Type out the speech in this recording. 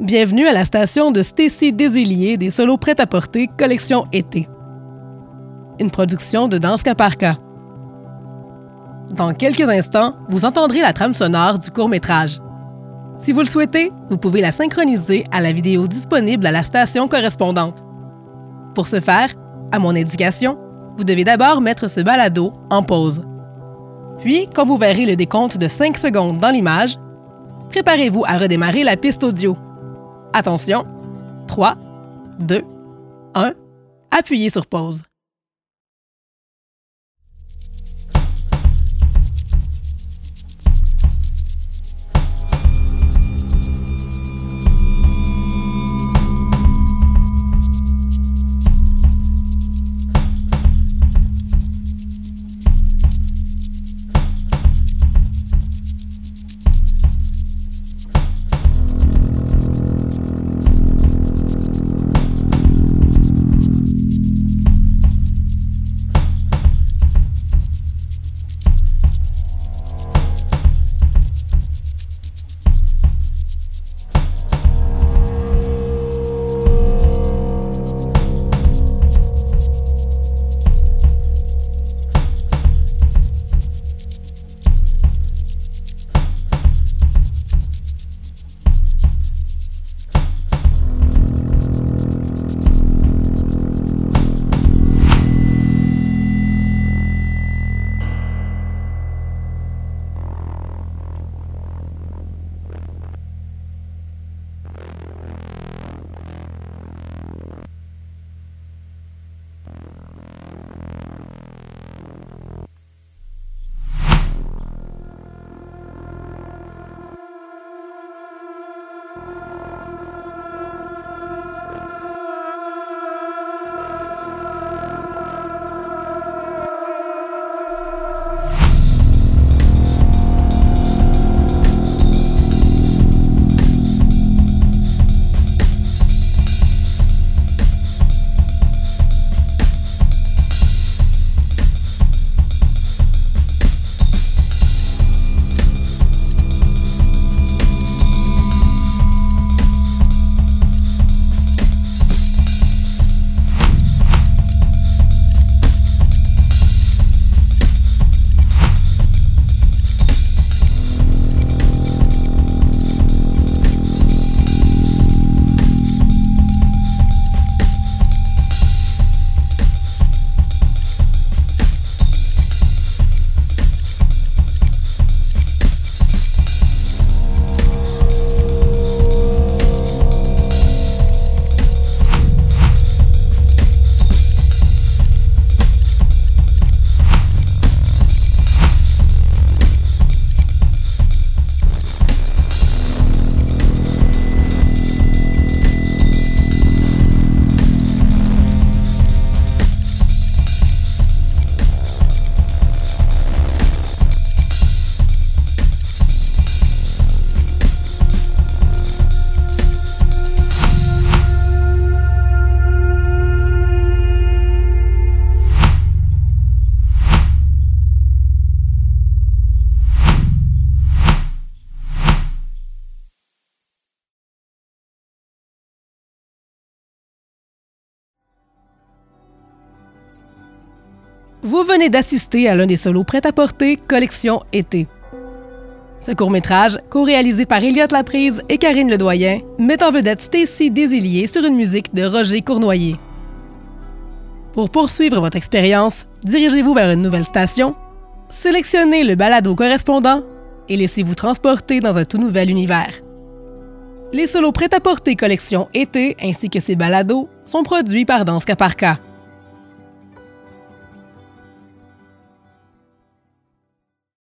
Bienvenue à la station de Stacy Désillier des solos prêts à porter collection été. Une production de Danse Caparca. Dans quelques instants, vous entendrez la trame sonore du court-métrage. Si vous le souhaitez, vous pouvez la synchroniser à la vidéo disponible à la station correspondante. Pour ce faire, à mon indication, vous devez d'abord mettre ce balado en pause. Puis, quand vous verrez le décompte de 5 secondes dans l'image, préparez-vous à redémarrer la piste audio. Attention, 3, 2, 1, appuyez sur pause. Vous venez d'assister à l'un des solos prêt-à-porter collection été. Ce court-métrage, co-réalisé par Elliot Laprise et Karine Ledoyen, met en vedette Stacy Désillier sur une musique de Roger Cournoyer. Pour poursuivre votre expérience, dirigez-vous vers une nouvelle station, sélectionnez le balado correspondant et laissez-vous transporter dans un tout nouvel univers. Les solos prêt-à-porter collection été ainsi que ses balados sont produits par Danse Caparca.